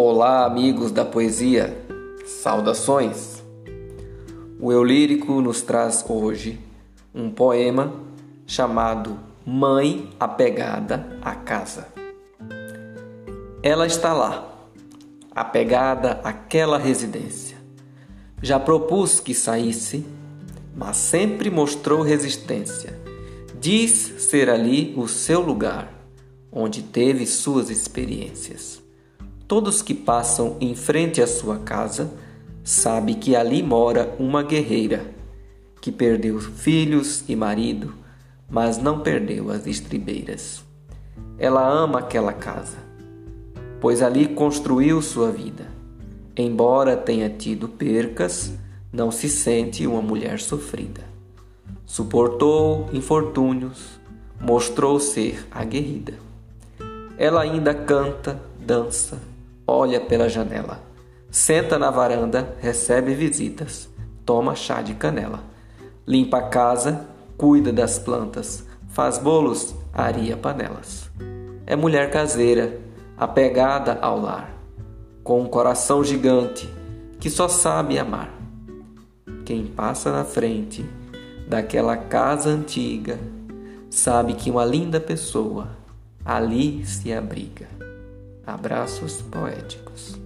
Olá, amigos da poesia, saudações! O Eu Lírico nos traz hoje um poema chamado Mãe Apegada à Casa. Ela está lá, apegada àquela residência. Já propus que saísse, mas sempre mostrou resistência. Diz ser ali o seu lugar, onde teve suas experiências. Todos que passam em frente à sua casa sabem que ali mora uma guerreira que perdeu filhos e marido, mas não perdeu as estribeiras. Ela ama aquela casa, pois ali construiu sua vida. Embora tenha tido percas, não se sente uma mulher sofrida. Suportou infortúnios, mostrou ser aguerrida. Ela ainda canta, dança, olha pela janela. Senta na varanda, recebe visitas, toma chá de canela. Limpa a casa, cuida das plantas, faz bolos, aria panelas. É mulher caseira, apegada ao lar, com um coração gigante que só sabe amar. Quem passa na frente daquela casa antiga sabe que uma linda pessoa ali se abriga. Abraços poéticos.